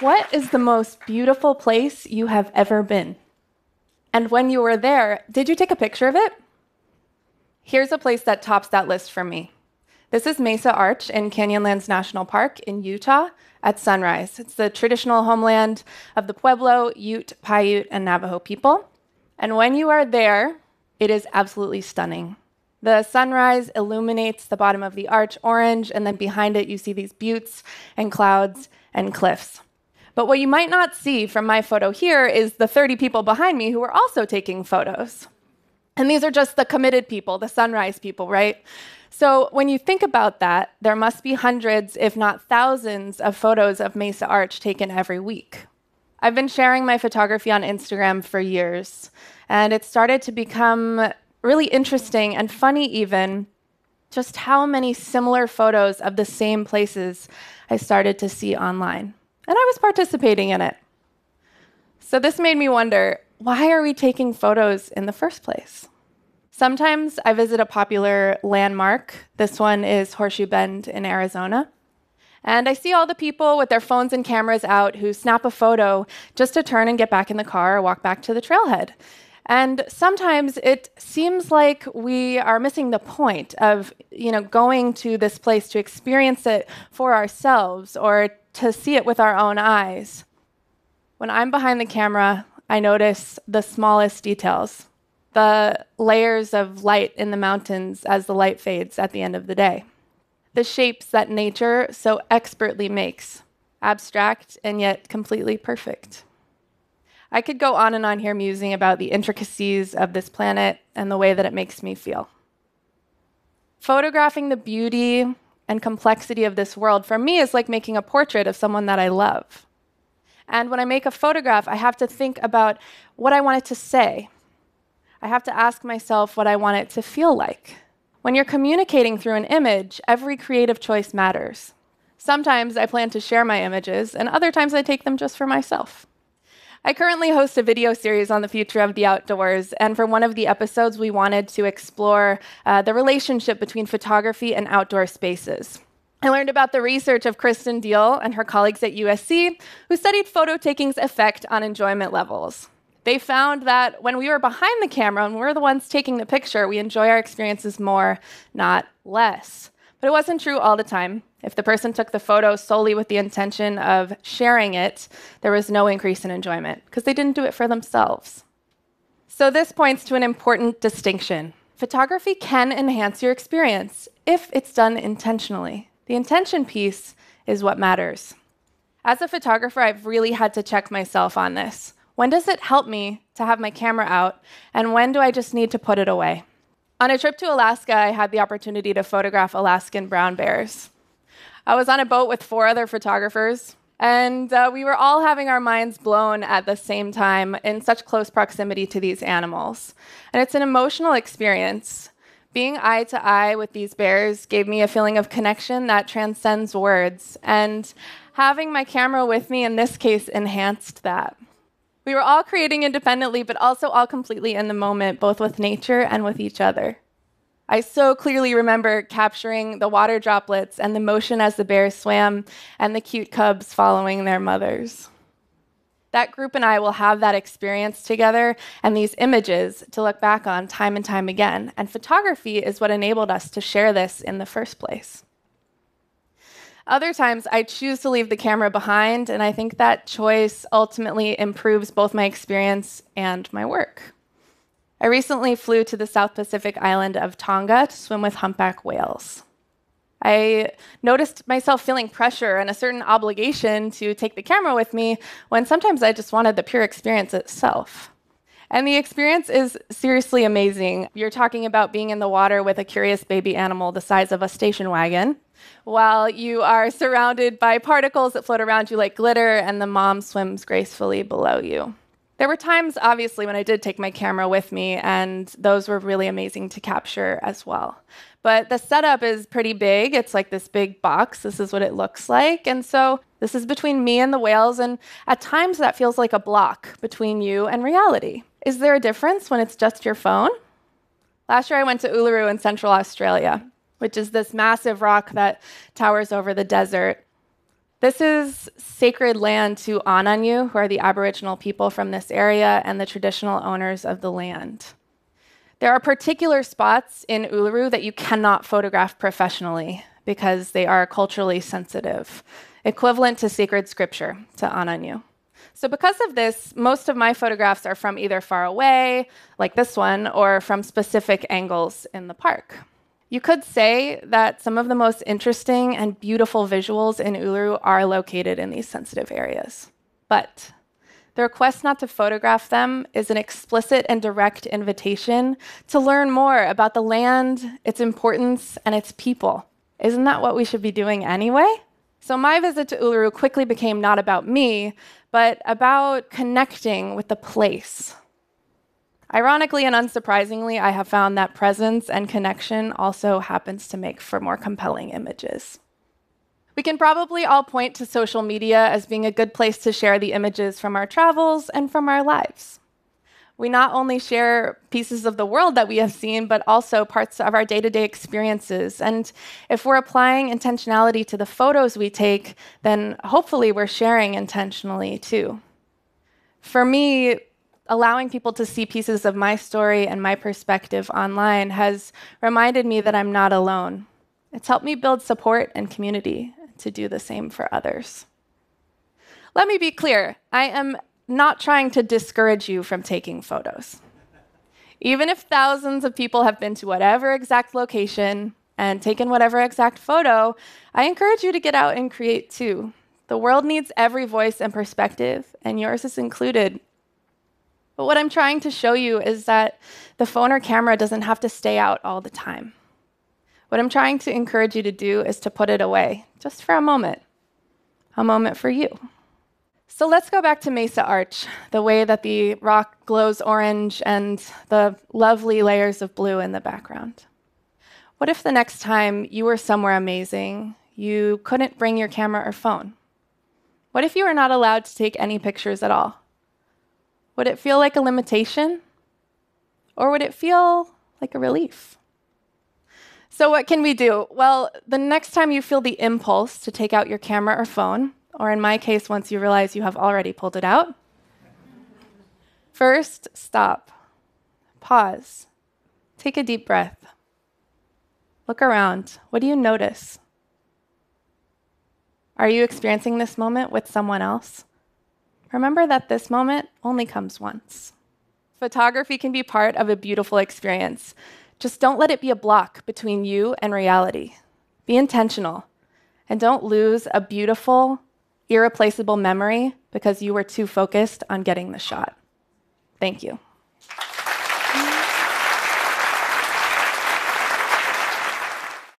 What is the most beautiful place you have ever been? And when you were there, did you take a picture of it? Here's a place that tops that list for me. This is Mesa Arch in Canyonlands National Park in Utah at sunrise. It's the traditional homeland of the Pueblo, Ute, Paiute, and Navajo people. And when you are there, it is absolutely stunning. The sunrise illuminates the bottom of the arch orange, and then behind it, you see these buttes and clouds and cliffs. But what you might not see from my photo here is the 30 people behind me who are also taking photos. And these are just the committed people, the sunrise people, right? So when you think about that, there must be hundreds, if not thousands, of photos of Mesa Arch taken every week. I've been sharing my photography on Instagram for years, and it started to become really interesting and funny, even just how many similar photos of the same places I started to see online. And I was participating in it. So this made me wonder why are we taking photos in the first place? Sometimes I visit a popular landmark. This one is Horseshoe Bend in Arizona. And I see all the people with their phones and cameras out who snap a photo just to turn and get back in the car or walk back to the trailhead. And sometimes it seems like we are missing the point of, you know, going to this place to experience it for ourselves or to see it with our own eyes. When I'm behind the camera, I notice the smallest details the layers of light in the mountains as the light fades at the end of the day, the shapes that nature so expertly makes, abstract and yet completely perfect. I could go on and on here musing about the intricacies of this planet and the way that it makes me feel. Photographing the beauty and complexity of this world for me is like making a portrait of someone that I love. And when I make a photograph, I have to think about what I want it to say, I have to ask myself what I want it to feel like. When you're communicating through an image, every creative choice matters. Sometimes I plan to share my images, and other times I take them just for myself. I currently host a video series on the future of the outdoors, and for one of the episodes, we wanted to explore uh, the relationship between photography and outdoor spaces. I learned about the research of Kristin Diehl and her colleagues at USC, who studied photo taking's effect on enjoyment levels. They found that when we were behind the camera and we're the ones taking the picture, we enjoy our experiences more, not less. But it wasn't true all the time. If the person took the photo solely with the intention of sharing it, there was no increase in enjoyment because they didn't do it for themselves. So, this points to an important distinction. Photography can enhance your experience if it's done intentionally. The intention piece is what matters. As a photographer, I've really had to check myself on this. When does it help me to have my camera out? And when do I just need to put it away? On a trip to Alaska, I had the opportunity to photograph Alaskan brown bears. I was on a boat with four other photographers, and uh, we were all having our minds blown at the same time in such close proximity to these animals. And it's an emotional experience. Being eye to eye with these bears gave me a feeling of connection that transcends words. And having my camera with me in this case enhanced that. We were all creating independently, but also all completely in the moment, both with nature and with each other. I so clearly remember capturing the water droplets and the motion as the bears swam and the cute cubs following their mothers. That group and I will have that experience together and these images to look back on time and time again. And photography is what enabled us to share this in the first place. Other times, I choose to leave the camera behind, and I think that choice ultimately improves both my experience and my work. I recently flew to the South Pacific island of Tonga to swim with humpback whales. I noticed myself feeling pressure and a certain obligation to take the camera with me when sometimes I just wanted the pure experience itself. And the experience is seriously amazing. You're talking about being in the water with a curious baby animal the size of a station wagon, while you are surrounded by particles that float around you like glitter, and the mom swims gracefully below you. There were times, obviously, when I did take my camera with me, and those were really amazing to capture as well. But the setup is pretty big. It's like this big box. This is what it looks like. And so this is between me and the whales, and at times that feels like a block between you and reality. Is there a difference when it's just your phone? Last year I went to Uluru in Central Australia which is this massive rock that towers over the desert. This is sacred land to Anangu, who are the Aboriginal people from this area and the traditional owners of the land. There are particular spots in Uluru that you cannot photograph professionally because they are culturally sensitive, equivalent to sacred scripture to Anangu. So, because of this, most of my photographs are from either far away, like this one, or from specific angles in the park. You could say that some of the most interesting and beautiful visuals in Uluru are located in these sensitive areas. But the request not to photograph them is an explicit and direct invitation to learn more about the land, its importance, and its people. Isn't that what we should be doing anyway? So, my visit to Uluru quickly became not about me, but about connecting with the place, Ironically and unsurprisingly, I have found that presence and connection also happens to make for more compelling images. We can probably all point to social media as being a good place to share the images from our travels and from our lives. We not only share pieces of the world that we have seen, but also parts of our day to day experiences. And if we're applying intentionality to the photos we take, then hopefully we're sharing intentionally too. For me, allowing people to see pieces of my story and my perspective online has reminded me that I'm not alone. It's helped me build support and community to do the same for others. Let me be clear I am not trying to discourage you from taking photos. Even if thousands of people have been to whatever exact location and taken whatever exact photo, I encourage you to get out and create too. The world needs every voice and perspective, and yours is included. But what I'm trying to show you is that the phone or camera doesn't have to stay out all the time. What I'm trying to encourage you to do is to put it away just for a moment, a moment for you. So let's go back to Mesa Arch, the way that the rock glows orange and the lovely layers of blue in the background. What if the next time you were somewhere amazing, you couldn't bring your camera or phone? What if you were not allowed to take any pictures at all? Would it feel like a limitation? Or would it feel like a relief? So, what can we do? Well, the next time you feel the impulse to take out your camera or phone, or in my case, once you realize you have already pulled it out, first stop, pause, take a deep breath, look around. What do you notice? Are you experiencing this moment with someone else? Remember that this moment only comes once. Photography can be part of a beautiful experience. Just don't let it be a block between you and reality. Be intentional and don't lose a beautiful, irreplaceable memory because you were too focused on getting the shot. Thank you.